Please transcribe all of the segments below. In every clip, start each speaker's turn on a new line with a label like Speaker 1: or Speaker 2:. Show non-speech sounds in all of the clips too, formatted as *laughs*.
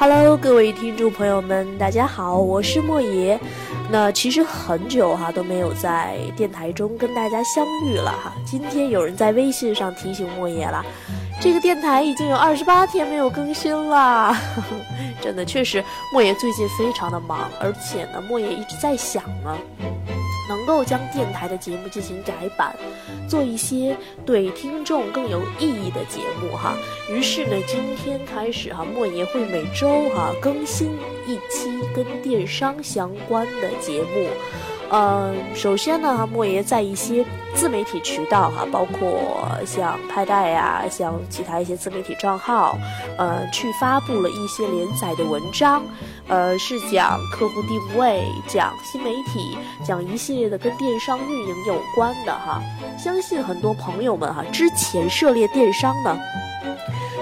Speaker 1: Hello，各位听众朋友们，大家好，我是莫爷。那其实很久哈都没有在电台中跟大家相遇了哈。今天有人在微信上提醒莫爷了，这个电台已经有二十八天没有更新了。*laughs* 真的，确实莫爷最近非常的忙，而且呢，莫爷一直在想呢。能够将电台的节目进行改版，做一些对听众更有意义的节目哈。于是呢，今天开始哈，莫言会每周哈更新一期跟电商相关的节目。嗯，首先呢，莫爷在一些自媒体渠道哈，包括像拍带呀，像其他一些自媒体账号，呃，去发布了一些连载的文章，呃，是讲客户定位，讲新媒体，讲一系列的跟电商运营有关的哈。相信很多朋友们哈，之前涉猎电商呢。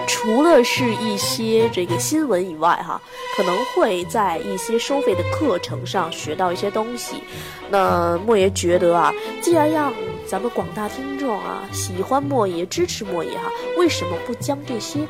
Speaker 1: 除了是一些这个新闻以外，哈，可能会在一些收费的课程上学到一些东西。那莫爷觉得啊，既然让咱们广大听众啊喜欢莫爷、支持莫爷哈，为什么不将这些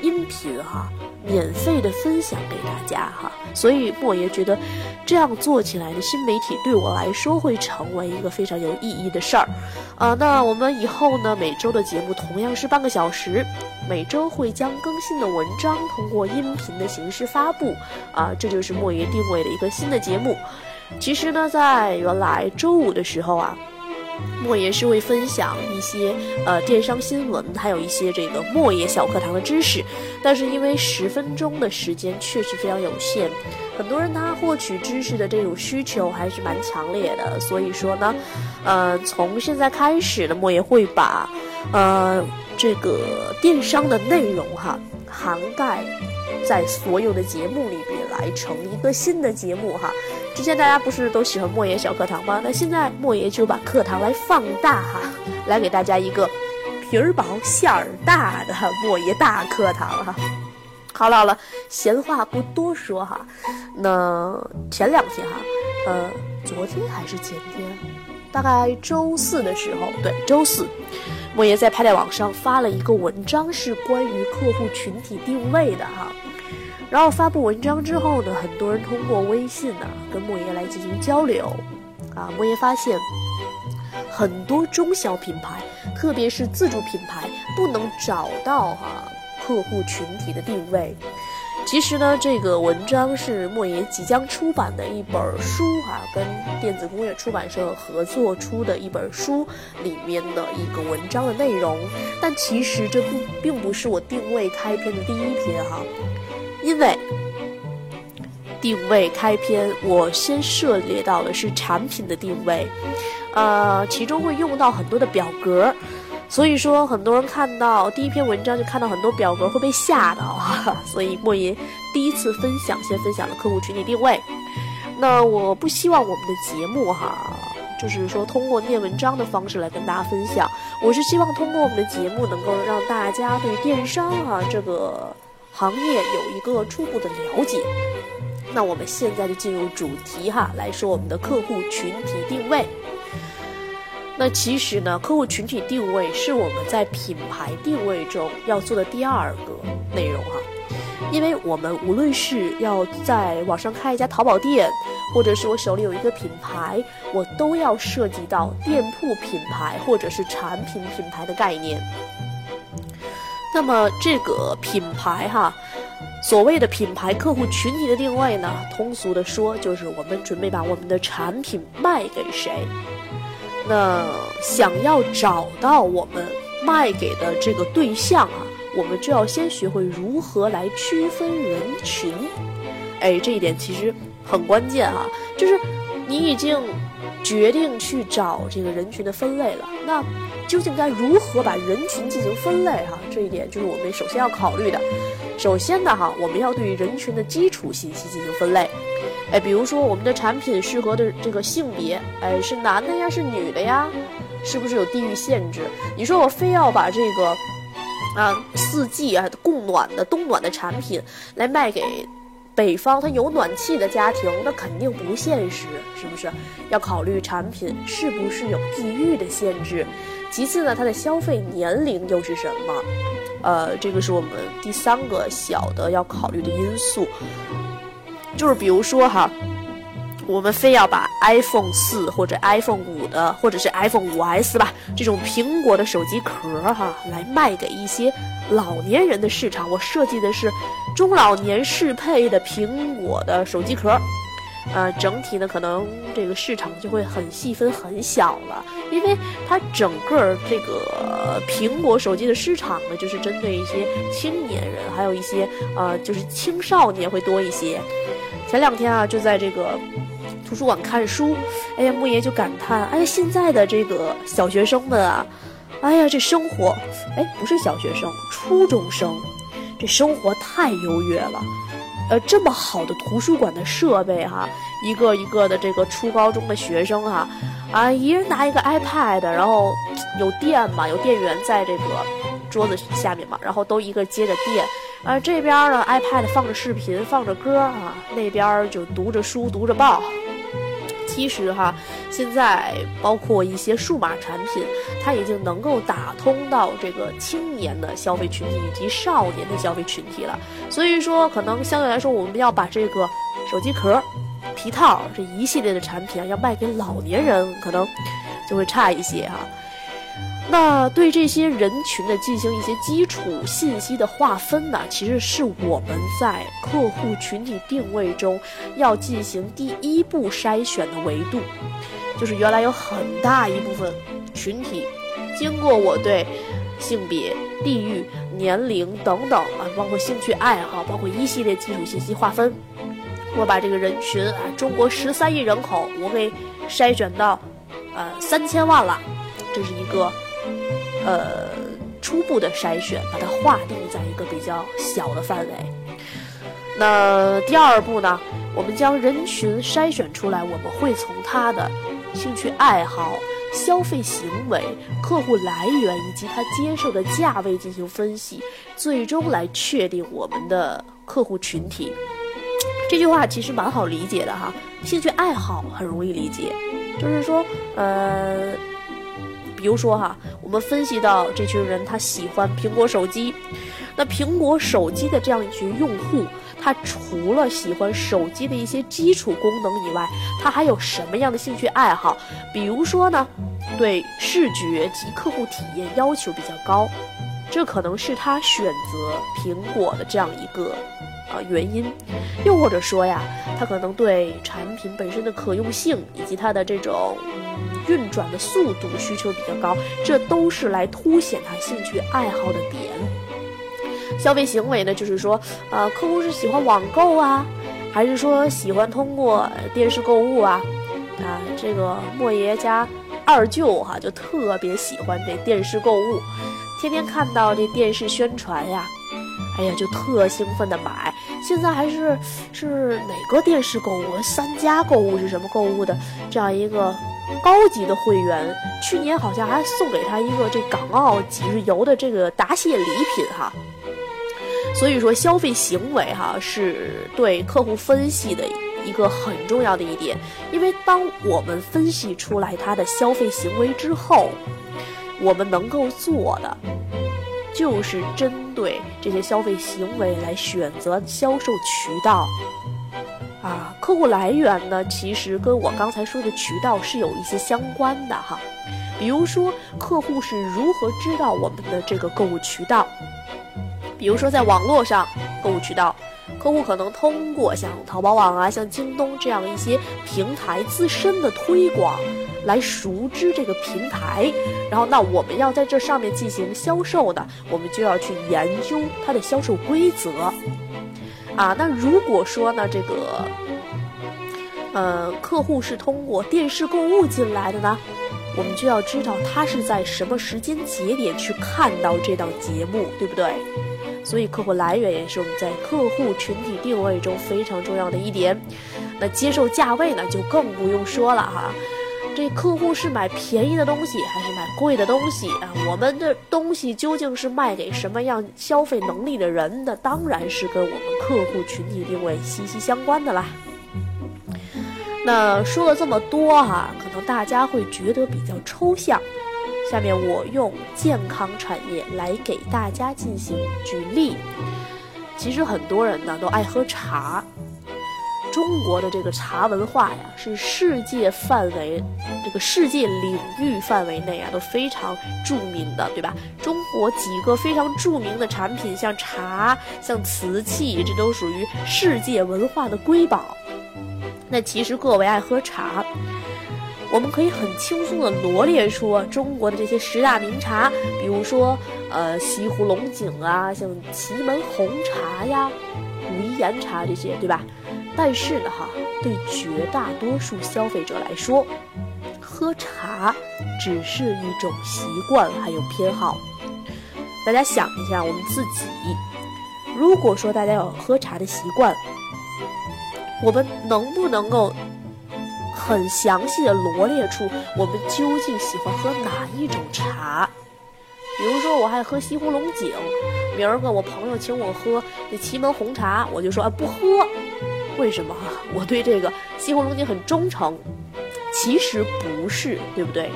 Speaker 1: 音频哈？免费的分享给大家哈，所以莫爷觉得这样做起来的新媒体对我来说会成为一个非常有意义的事儿，啊，那我们以后呢每周的节目同样是半个小时，每周会将更新的文章通过音频的形式发布，啊，这就是莫爷定位的一个新的节目。其实呢，在原来周五的时候啊。莫爷是会分享一些呃电商新闻，还有一些这个莫爷小课堂的知识，但是因为十分钟的时间确实非常有限，很多人他获取知识的这种需求还是蛮强烈的，所以说呢，呃，从现在开始呢，莫爷会把呃这个电商的内容哈涵盖在所有的节目里边来成一个新的节目哈。之前大家不是都喜欢莫言小课堂吗？那现在莫言就把课堂来放大哈，来给大家一个皮儿薄馅儿大的莫言大课堂哈。好了好了，闲话不多说哈。那前两天哈，呃，昨天还是前天，大概周四的时候，对，周四，莫言在拍带网上发了一个文章，是关于客户群体定位的哈。然后发布文章之后呢，很多人通过微信呢跟莫言来进行交流，啊，莫言发现很多中小品牌，特别是自主品牌不能找到哈客户群体的定位。其实呢，这个文章是莫言即将出版的一本书哈，跟电子工业出版社合作出的一本书里面的一个文章的内容。但其实这不并不是我定位开篇的第一篇哈。因为定位开篇，我先涉猎到的是产品的定位，呃，其中会用到很多的表格，所以说很多人看到第一篇文章就看到很多表格会被吓到。*laughs* 所以莫言第一次分享，先分享了客户群体定位。那我不希望我们的节目哈，就是说通过念文章的方式来跟大家分享，我是希望通过我们的节目能够让大家对电商啊这个。行业有一个初步的了解，那我们现在就进入主题哈，来说我们的客户群体定位。那其实呢，客户群体定位是我们在品牌定位中要做的第二个内容哈，因为我们无论是要在网上开一家淘宝店，或者是我手里有一个品牌，我都要涉及到店铺品牌或者是产品品牌的概念。那么这个品牌哈，所谓的品牌客户群体的定位呢，通俗的说就是我们准备把我们的产品卖给谁。那想要找到我们卖给的这个对象啊，我们就要先学会如何来区分人群。哎，这一点其实很关键哈，就是你已经决定去找这个人群的分类了，那。究竟该如何把人群进行分类？哈，这一点就是我们首先要考虑的。首先呢，哈，我们要对人群的基础信息进行分类。哎，比如说我们的产品适合的这个性别，哎，是男的呀，是女的呀？是不是有地域限制？你说我非要把这个啊四季啊供暖的冬暖的产品来卖给北方它有暖气的家庭，那肯定不现实，是不是？要考虑产品是不是有地域的限制。其次呢，它的消费年龄又是什么？呃，这个是我们第三个小的要考虑的因素，就是比如说哈。我们非要把 iPhone 四或者 iPhone 五的，或者是 iPhone 五 S 吧，这种苹果的手机壳哈，来卖给一些老年人的市场。我设计的是中老年适配的苹果的手机壳，呃，整体呢可能这个市场就会很细分很小了，因为它整个这个苹果手机的市场呢，就是针对一些青年人，还有一些呃，就是青少年会多一些。前两天啊，就在这个。图书馆看书，哎呀，木爷就感叹，哎呀，现在的这个小学生们啊，哎呀，这生活，哎，不是小学生，初中生，这生活太优越了，呃，这么好的图书馆的设备哈，一个一个的这个初高中的学生哈，啊，一人拿一个 iPad，然后有电嘛，有电源在这个桌子下面嘛，然后都一个接着电，啊，这边呢 iPad 放着视频，放着歌啊，那边就读着书，读着报。其实哈，现在包括一些数码产品，它已经能够打通到这个青年的消费群体以及少年的消费群体了。所以说，可能相对来说，我们要把这个手机壳、皮套这一系列的产品啊，要卖给老年人，可能就会差一些哈。那对这些人群的进行一些基础信息的划分呢，其实是我们在客户群体定位中要进行第一步筛选的维度，就是原来有很大一部分群体，经过我对性别、地域、年龄等等啊，包括兴趣爱好，包括一系列基础信息划分，我把这个人群啊，中国十三亿人口，我给筛选到呃三千万了，这是一个。呃，初步的筛选，把它划定在一个比较小的范围。那第二步呢，我们将人群筛选出来，我们会从他的兴趣爱好、消费行为、客户来源以及他接受的价位进行分析，最终来确定我们的客户群体。这句话其实蛮好理解的哈，兴趣爱好很容易理解，就是说，呃。比如说哈，我们分析到这群人他喜欢苹果手机，那苹果手机的这样一群用户，他除了喜欢手机的一些基础功能以外，他还有什么样的兴趣爱好？比如说呢，对视觉及客户体验要求比较高，这可能是他选择苹果的这样一个啊原因。又或者说呀，他可能对产品本身的可用性以及它的这种。运转的速度需求比较高，这都是来凸显他兴趣爱好的点。消费行为呢，就是说，呃，客户是喜欢网购啊，还是说喜欢通过电视购物啊？啊，这个莫爷家二舅哈就特别喜欢这电视购物，天天看到这电视宣传呀，哎呀就特兴奋的买。现在还是是哪个电视购物？三家购物是什么购物的？这样一个。高级的会员，去年好像还送给他一个这港澳几日游的这个答谢礼品哈。所以说消费行为哈是对客户分析的一个很重要的一点，因为当我们分析出来他的消费行为之后，我们能够做的就是针对这些消费行为来选择销售渠道。啊，客户来源呢，其实跟我刚才说的渠道是有一些相关的哈。比如说，客户是如何知道我们的这个购物渠道？比如说，在网络上购物渠道，客户可能通过像淘宝网啊、像京东这样一些平台自身的推广来熟知这个平台。然后，那我们要在这上面进行销售的，我们就要去研究它的销售规则。啊，那如果说呢，这个，呃，客户是通过电视购物进来的呢，我们就要知道他是在什么时间节点去看到这档节目，对不对？所以客户来源也是我们在客户群体定位中非常重要的一点。那接受价位呢，就更不用说了哈。这客户是买便宜的东西还是买贵的东西啊？我们的东西究竟是卖给什么样消费能力的人的？当然是跟我们客户群体定位息息相关的啦。那说了这么多哈，可能大家会觉得比较抽象。下面我用健康产业来给大家进行举例。其实很多人呢都爱喝茶。中国的这个茶文化呀，是世界范围，这个世界领域范围内啊都非常著名的，对吧？中国几个非常著名的产品，像茶、像瓷器，这都属于世界文化的瑰宝。那其实各位爱喝茶，我们可以很轻松的罗列出中国的这些十大名茶，比如说呃西湖龙井啊，像祁门红茶呀、武夷岩茶这些，对吧？但是呢，哈，对绝大多数消费者来说，喝茶只是一种习惯还有偏好。大家想一下，我们自己，如果说大家有喝茶的习惯，我们能不能够很详细的罗列出我们究竟喜欢喝哪一种茶？比如说，我爱喝西湖龙井，明儿个我朋友请我喝那祁门红茶，我就说啊不喝。为什么我对这个西湖龙井很忠诚？其实不是，对不对？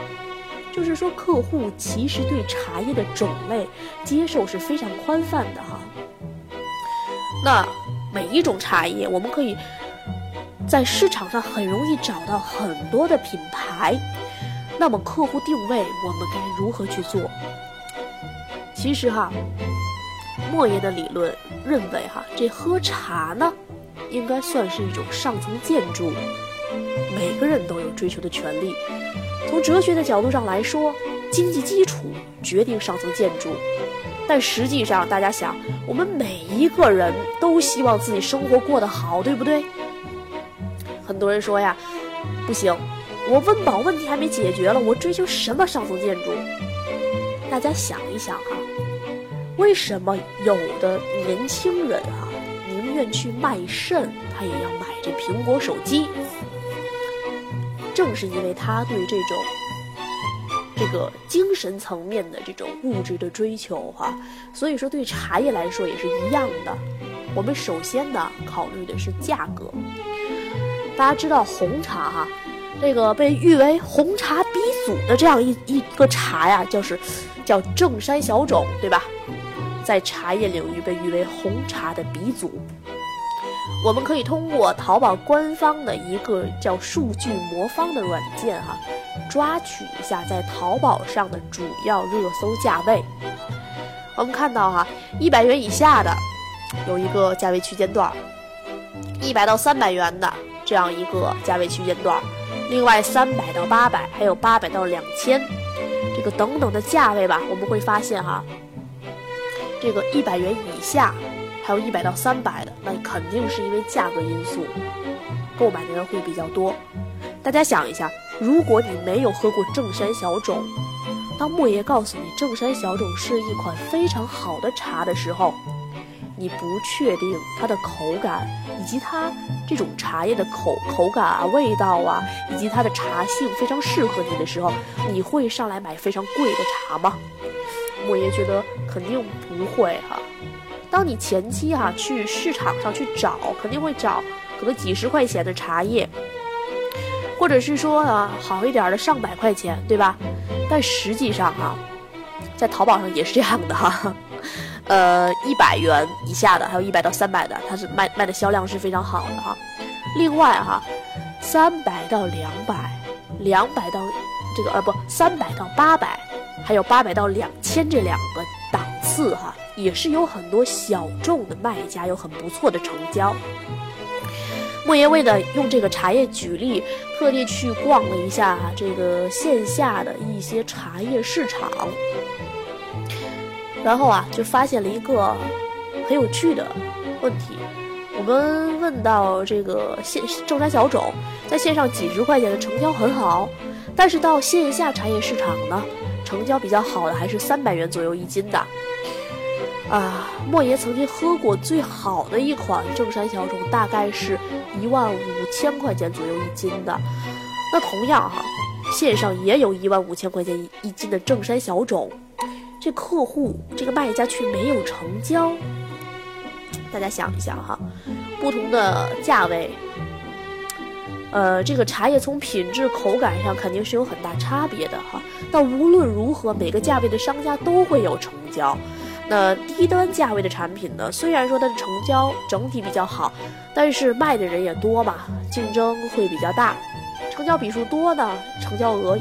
Speaker 1: 就是说，客户其实对茶叶的种类接受是非常宽泛的哈。那每一种茶叶，我们可以在市场上很容易找到很多的品牌。那么客户定位，我们该如何去做？其实哈，莫言的理论认为哈，这喝茶呢。应该算是一种上层建筑，每个人都有追求的权利。从哲学的角度上来说，经济基础决定上层建筑。但实际上，大家想，我们每一个人都希望自己生活过得好，对不对？很多人说呀，不行，我温饱问题还没解决了，我追求什么上层建筑？大家想一想哈，为什么有的年轻人啊？愿去卖肾，他也要买这苹果手机。正是因为他对这种这个精神层面的这种物质的追求哈，所以说对茶叶来说也是一样的。我们首先呢考虑的是价格。大家知道红茶哈，这个被誉为红茶鼻祖的这样一一个茶呀，就是叫正山小种，对吧？在茶叶领域被誉为红茶的鼻祖。我们可以通过淘宝官方的一个叫“数据魔方”的软件哈，抓取一下在淘宝上的主要热搜价位。我们看到哈，一百元以下的有一个价位区间段，一百到三百元的这样一个价位区间段，另外三百到八百，还有八百到两千，这个等等的价位吧，我们会发现哈。这个一百元以下，还有一百到三百的，那肯定是因为价格因素，购买的人会比较多。大家想一下，如果你没有喝过正山小种，当莫爷告诉你正山小种是一款非常好的茶的时候，你不确定它的口感，以及它这种茶叶的口口感啊、味道啊，以及它的茶性非常适合你的时候，你会上来买非常贵的茶吗？莫爷觉得肯定不会哈。当你前期哈去市场上去找，肯定会找可能几十块钱的茶叶，或者是说啊好一点的上百块钱，对吧？但实际上哈，在淘宝上也是这样的哈。呃，一百元以下的，还有一百到三百的，它是卖卖的销量是非常好的哈。另外哈，三百到两百，两百到这个呃不，三百到八百。还有八百到两千这两个档次哈，也是有很多小众的卖家有很不错的成交。莫言为了用这个茶叶举例，特地去逛了一下这个线下的一些茶叶市场，然后啊，就发现了一个很有趣的问题。我们问到这个线正山小种，在线上几十块钱的成交很好，但是到线下茶叶市场呢？成交比较好的还是三百元左右一斤的，啊，莫爷曾经喝过最好的一款正山小种，大概是一万五千块钱左右一斤的。那同样哈，线上也有一万五千块钱一斤的正山小种，这客户这个卖家却没有成交。大家想一想哈，不同的价位，呃，这个茶叶从品质口感上肯定是有很大差别的哈。但无论如何，每个价位的商家都会有成交。那低端价位的产品呢？虽然说它的成交整体比较好，但是卖的人也多嘛，竞争会比较大。成交笔数多呢，成交额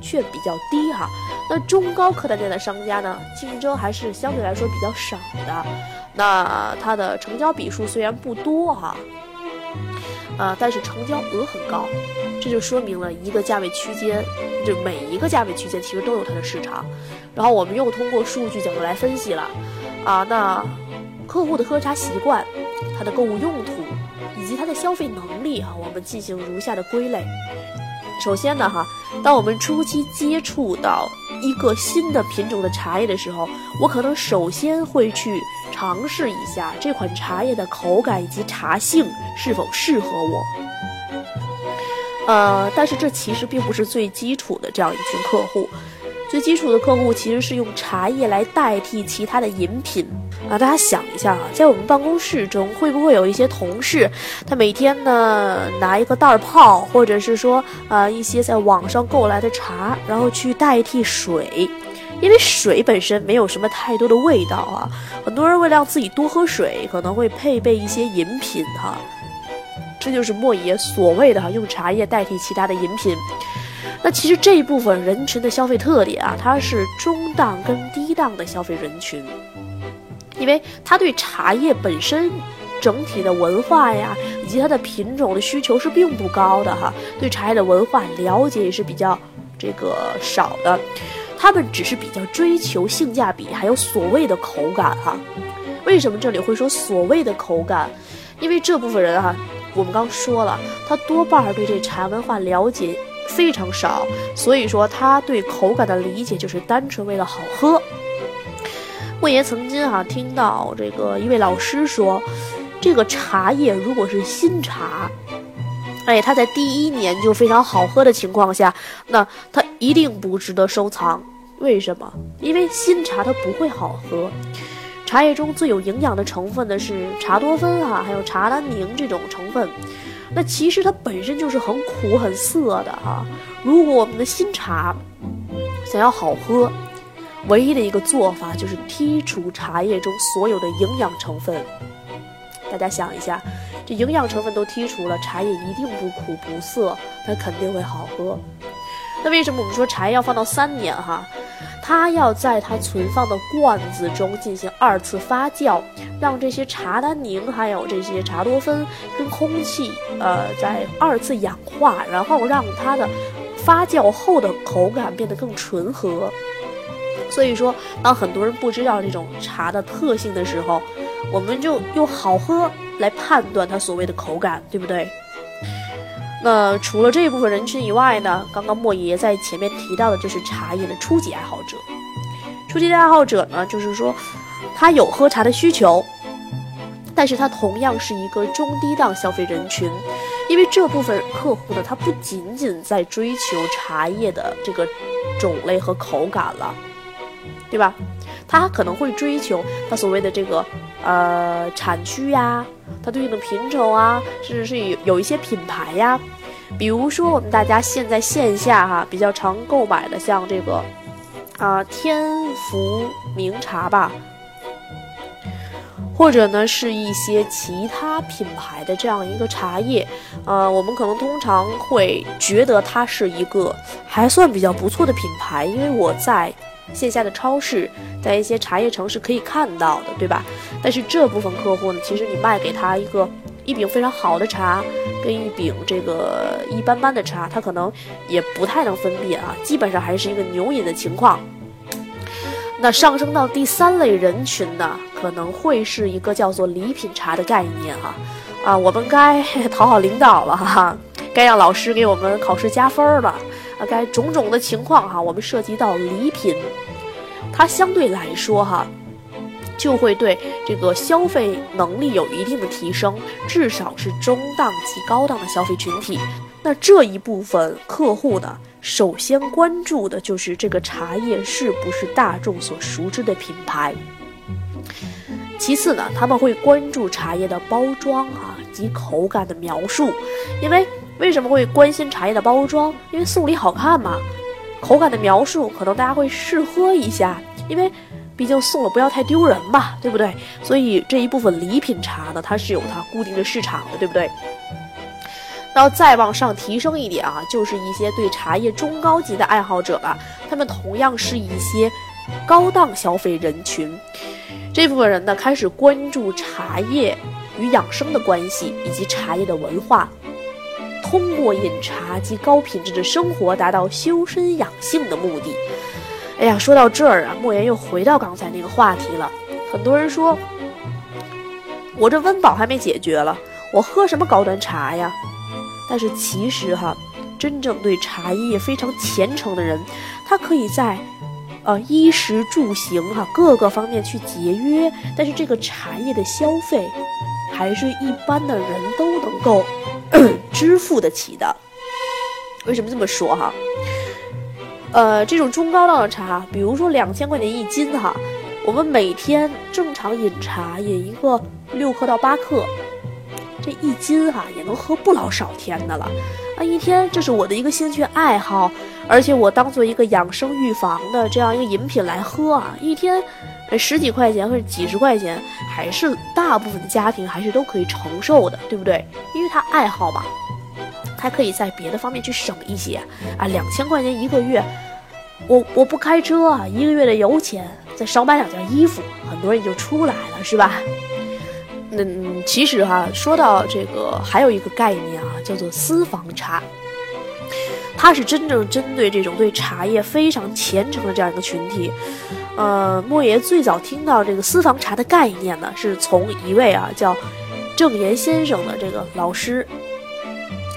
Speaker 1: 却比较低哈。那中高客单价的商家呢，竞争还是相对来说比较少的。那它的成交笔数虽然不多哈，啊，但是成交额很高，这就说明了一个价位区间，就每一个价位区间其实都有它的市场。然后我们又通过数据角度来分析了，啊，那客户的喝茶习惯、他的购物用途以及他的消费能力哈，我们进行如下的归类。首先呢哈，当我们初期接触到一个新的品种的茶叶的时候，我可能首先会去尝试一下这款茶叶的口感以及茶性是否适合我。呃，但是这其实并不是最基础的这样一群客户。最基础的客户其实是用茶叶来代替其他的饮品啊！大家想一下啊，在我们办公室中会不会有一些同事，他每天呢拿一个袋泡，或者是说啊一些在网上购来的茶，然后去代替水，因为水本身没有什么太多的味道啊。很多人为了让自己多喝水，可能会配备一些饮品哈。这就是莫爷所谓的哈用茶叶代替其他的饮品。那其实这一部分人群的消费特点啊，它是中档跟低档的消费人群，因为他对茶叶本身整体的文化呀，以及它的品种的需求是并不高的哈，对茶叶的文化了解也是比较这个少的，他们只是比较追求性价比，还有所谓的口感哈。为什么这里会说所谓的口感？因为这部分人哈，我们刚说了，他多半对这茶文化了解。非常少，所以说他对口感的理解就是单纯为了好喝。莫言曾经哈听到这个一位老师说，这个茶叶如果是新茶，哎，它在第一年就非常好喝的情况下，那它一定不值得收藏。为什么？因为新茶它不会好喝。茶叶中最有营养的成分呢是茶多酚哈，还有茶单宁这种成分。那其实它本身就是很苦很涩的哈。如果我们的新茶想要好喝，唯一的一个做法就是剔除茶叶中所有的营养成分。大家想一下，这营养成分都剔除了，茶叶一定不苦不涩，它肯定会好喝。那为什么我们说茶叶要放到三年哈？它要在它存放的罐子中进行二次发酵，让这些茶单宁还有这些茶多酚跟空气呃在二次氧化，然后让它的发酵后的口感变得更醇和。所以说，当很多人不知道这种茶的特性的时候，我们就用好喝来判断它所谓的口感，对不对？那除了这一部分人群以外呢？刚刚莫爷在前面提到的就是茶叶的初级爱好者。初级的爱好者呢，就是说他有喝茶的需求，但是他同样是一个中低档消费人群，因为这部分客户呢，他不仅仅在追求茶叶的这个种类和口感了，对吧？他可能会追求他所谓的这个呃产区呀。它对应的品种啊，甚至是有有一些品牌呀，比如说我们大家现在线下哈比较常购买的，像这个啊天福茗茶吧，或者呢是一些其他品牌的这样一个茶叶，呃，我们可能通常会觉得它是一个还算比较不错的品牌，因为我在。线下的超市，在一些茶叶城是可以看到的，对吧？但是这部分客户呢，其实你卖给他一个一饼非常好的茶，跟一饼这个一般般的茶，他可能也不太能分辨啊，基本上还是一个牛饮的情况。那上升到第三类人群呢，可能会是一个叫做礼品茶的概念哈，啊，我们该 *laughs* 讨好领导了哈，该让老师给我们考试加分了。该种种的情况哈，我们涉及到礼品，它相对来说哈，就会对这个消费能力有一定的提升，至少是中档及高档的消费群体。那这一部分客户呢，首先关注的就是这个茶叶是不是大众所熟知的品牌。其次呢，他们会关注茶叶的包装啊及口感的描述，因为为什么会关心茶叶的包装？因为送礼好看嘛。口感的描述可能大家会试喝一下，因为毕竟送了不要太丢人嘛，对不对？所以这一部分礼品茶呢，它是有它固定的市场的，对不对？然后再往上提升一点啊，就是一些对茶叶中高级的爱好者了，他们同样是一些高档消费人群。这部分人呢，开始关注茶叶与养生的关系，以及茶叶的文化，通过饮茶及高品质的生活，达到修身养性的目的。哎呀，说到这儿啊，莫言又回到刚才那个话题了。很多人说，我这温饱还没解决了，我喝什么高端茶呀？但是其实哈，真正对茶叶非常虔诚的人，他可以在。呃，衣食住行哈，各个方面去节约，但是这个茶叶的消费，还是一般的人都能够 *clears throat* 支付得起的。为什么这么说哈？呃，这种中高档的茶，比如说两千块钱一斤哈，我们每天正常饮茶饮一个六克到八克，这一斤哈也能喝不老少天的了。啊，一天这是我的一个兴趣爱好。而且我当做一个养生预防的这样一个饮品来喝啊，一天十几块钱或者几十块钱，还是大部分家庭还是都可以承受的，对不对？因为他爱好嘛，他可以在别的方面去省一些啊。两千块钱一个月，我我不开车啊，一个月的油钱，再少买两件衣服，很多人就出来了，是吧？嗯，其实哈，说到这个，还有一个概念啊，叫做私房茶。它是真正针对这种对茶叶非常虔诚的这样一个群体，呃，莫爷最早听到这个私房茶的概念呢，是从一位啊叫郑岩先生的这个老师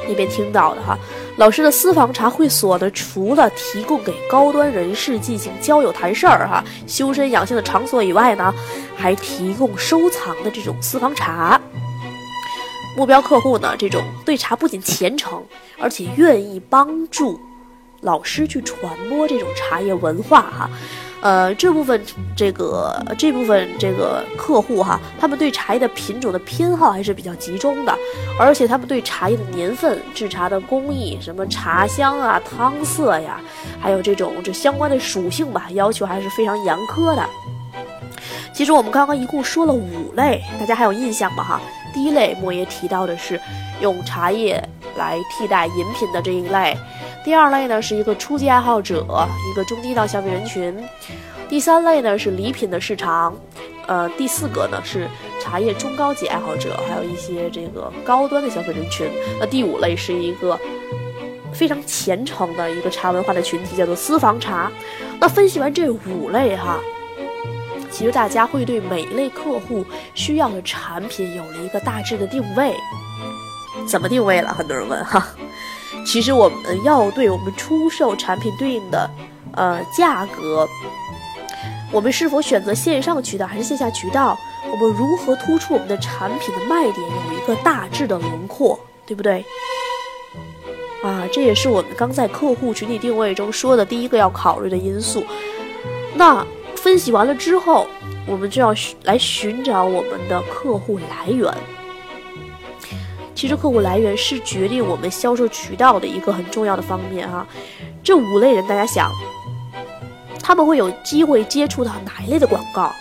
Speaker 1: 那边听到的哈。老师的私房茶会所呢，除了提供给高端人士进行交友谈事儿哈、修身养性的场所以外呢，还提供收藏的这种私房茶。目标客户呢，这种对茶不仅虔诚，而且愿意帮助老师去传播这种茶叶文化哈。呃，这部分这个这部分这个客户哈，他们对茶叶的品种的偏好还是比较集中的，而且他们对茶叶的年份、制茶的工艺、什么茶香啊、汤色呀，还有这种这相关的属性吧，要求还是非常严苛的。其实我们刚刚一共说了五类，大家还有印象吗？哈。第一类，莫爷提到的是用茶叶来替代饮品的这一类；第二类呢，是一个初级爱好者，一个中低档消费人群；第三类呢是礼品的市场；呃，第四个呢是茶叶中高级爱好者，还有一些这个高端的消费人群；那第五类是一个非常虔诚的一个茶文化的群体，叫做私房茶。那分析完这五类哈。其实大家会对每一类客户需要的产品有了一个大致的定位，怎么定位了？很多人问哈。其实我们要对我们出售产品对应的呃价格，我们是否选择线上渠道还是线下渠道，我们如何突出我们的产品的卖点，有一个大致的轮廓，对不对？啊，这也是我们刚在客户群体定位中说的第一个要考虑的因素。那。分析完了之后，我们就要来寻找我们的客户来源。其实，客户来源是决定我们销售渠道的一个很重要的方面啊。这五类人，大家想，他们会有机会接触到哪一类的广告？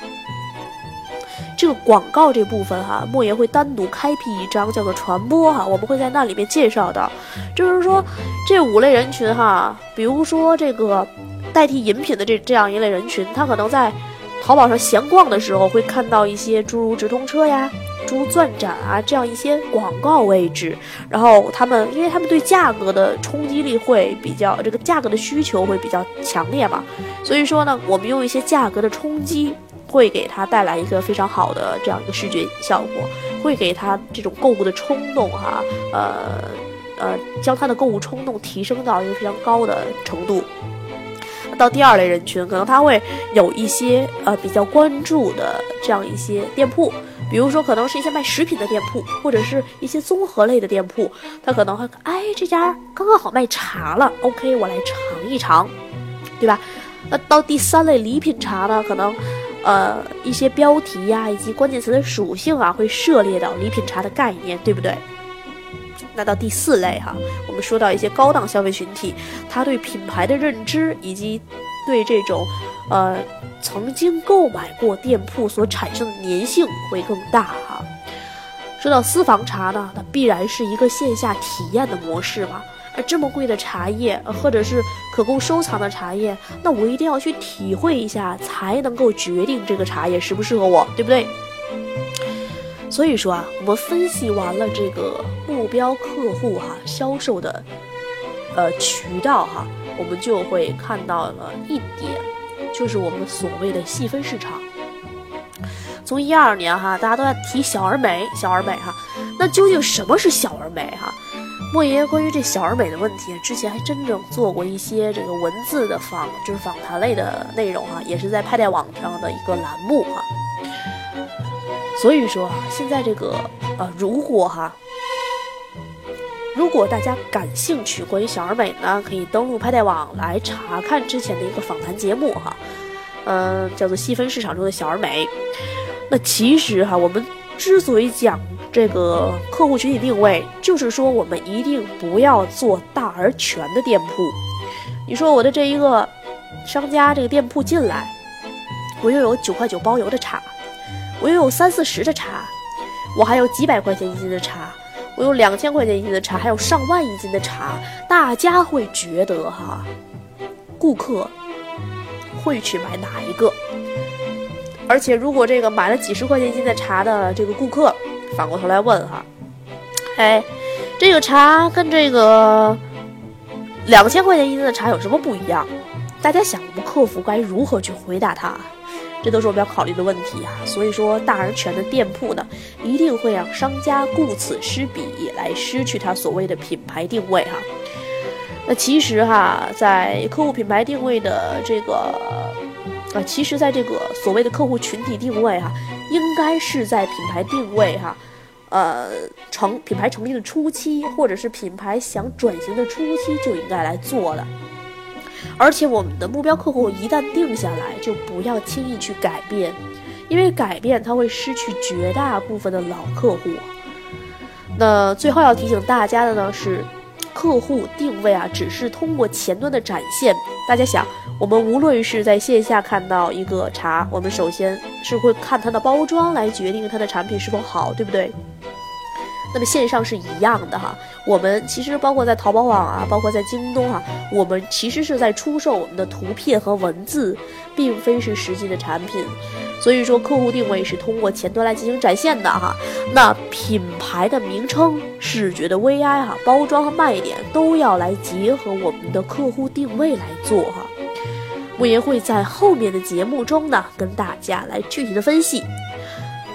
Speaker 1: 这个广告这部分哈，莫言会单独开辟一章叫做传播哈，我们会在那里面介绍到。就是说，这五类人群哈，比如说这个。代替饮品的这这样一类人群，他可能在淘宝上闲逛的时候，会看到一些诸如直通车呀、珠钻展啊这样一些广告位置。然后他们，因为他们对价格的冲击力会比较，这个价格的需求会比较强烈嘛，所以说呢，我们用一些价格的冲击，会给他带来一个非常好的这样一个视觉效果，会给他这种购物的冲动哈，呃呃，将他的购物冲动提升到一个非常高的程度。到第二类人群，可能他会有一些呃比较关注的这样一些店铺，比如说可能是一些卖食品的店铺，或者是一些综合类的店铺，他可能会哎这家刚刚好卖茶了，OK 我来尝一尝，对吧？那到第三类礼品茶呢，可能呃一些标题呀以及关键词的属性啊会涉猎到礼品茶的概念，对不对？那到第四类哈，我们说到一些高档消费群体，他对品牌的认知以及对这种，呃，曾经购买过店铺所产生的粘性会更大哈。说到私房茶呢，它必然是一个线下体验的模式嘛。而这么贵的茶叶，或者是可供收藏的茶叶，那我一定要去体会一下，才能够决定这个茶叶适不适合我，对不对？所以说啊，我们分析完了这个目标客户哈销售的呃渠道哈，我们就会看到了一点，就是我们所谓的细分市场。从一二年哈，大家都在提小而美，小而美哈，那究竟什么是小而美哈？莫爷关于这小而美的问题，之前还真正做过一些这个文字的访，就是访谈类的内容哈，也是在派代网上的一个栏目哈。所以说，现在这个呃，如果哈，如果大家感兴趣关于小而美呢，可以登录拍代网来查看之前的一个访谈节目哈，嗯，叫做细分市场中的小而美。那其实哈，我们之所以讲这个客户群体定位，就是说我们一定不要做大而全的店铺。你说我的这一个商家这个店铺进来，我又有九块九包邮的茶。我又有三四十的茶，我还有几百块钱一斤的茶，我有两千块钱一斤的茶，还有上万一斤的茶。大家会觉得哈，顾客会去买哪一个？而且如果这个买了几十块钱一斤的茶的这个顾客，反过头来问哈，哎，这个茶跟这个两千块钱一斤的茶有什么不一样？大家想，我们客服该如何去回答他？这都是我们要考虑的问题啊，所以说大而全的店铺呢，一定会让商家顾此失彼，来失去他所谓的品牌定位哈。那其实哈，在客户品牌定位的这个，啊，其实在这个所谓的客户群体定位哈，应该是在品牌定位哈，呃，成品牌成立的初期，或者是品牌想转型的初期就应该来做的。而且我们的目标客户一旦定下来，就不要轻易去改变，因为改变它会失去绝大部分的老客户。那最后要提醒大家的呢是，客户定位啊，只是通过前端的展现。大家想，我们无论是在线下看到一个茶，我们首先是会看它的包装来决定它的产品是否好，对不对？那么线上是一样的哈，我们其实包括在淘宝网啊，包括在京东哈，我们其实是在出售我们的图片和文字，并非是实际的产品。所以说，客户定位是通过前端来进行展现的哈。那品牌的名称、视觉的 VI 哈、包装和卖点都要来结合我们的客户定位来做哈。莫言会在后面的节目中呢，跟大家来具体的分析。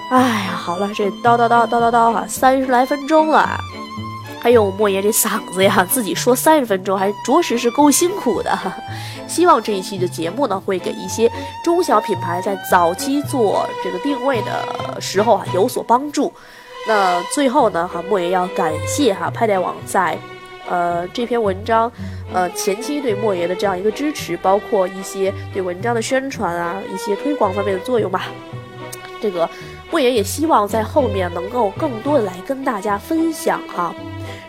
Speaker 1: 哎呀，好了，这叨叨叨叨叨叨哈，三十来分钟了。还有，莫言这嗓子呀，自己说三十分钟，还着实是够辛苦的。*laughs* 希望这一期的节目呢，会给一些中小品牌在早期做这个定位的时候啊有所帮助。那最后呢，哈，莫言要感谢哈派代网在，呃这篇文章，呃前期对莫言的这样一个支持，包括一些对文章的宣传啊，一些推广方面的作用吧。这个。莫言也希望在后面能够更多的来跟大家分享哈，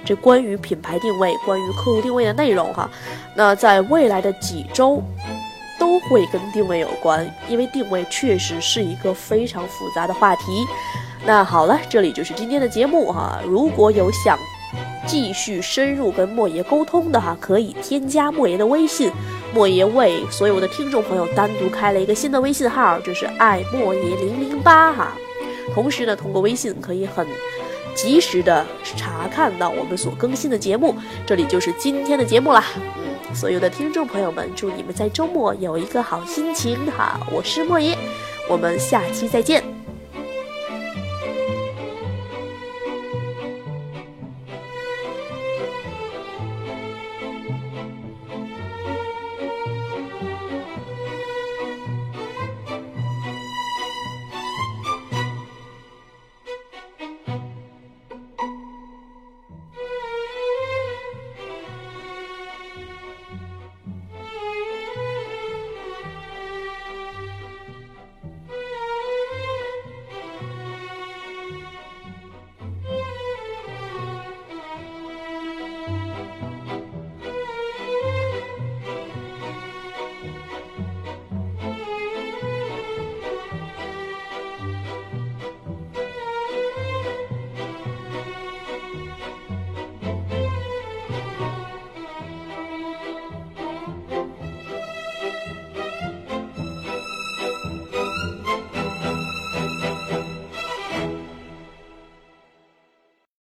Speaker 1: 这关于品牌定位、关于客户定位的内容哈。那在未来的几周都会跟定位有关，因为定位确实是一个非常复杂的话题。那好了，这里就是今天的节目哈。如果有想继续深入跟莫爷沟通的哈，可以添加莫爷的微信。莫爷为所有的听众朋友单独开了一个新的微信号，就是爱莫爷零零八哈。同时呢，通过微信可以很及时的查看到我们所更新的节目。这里就是今天的节目啦，嗯，所有的听众朋友们，祝你们在周末有一个好心情哈！我是莫爷，我们下期再见。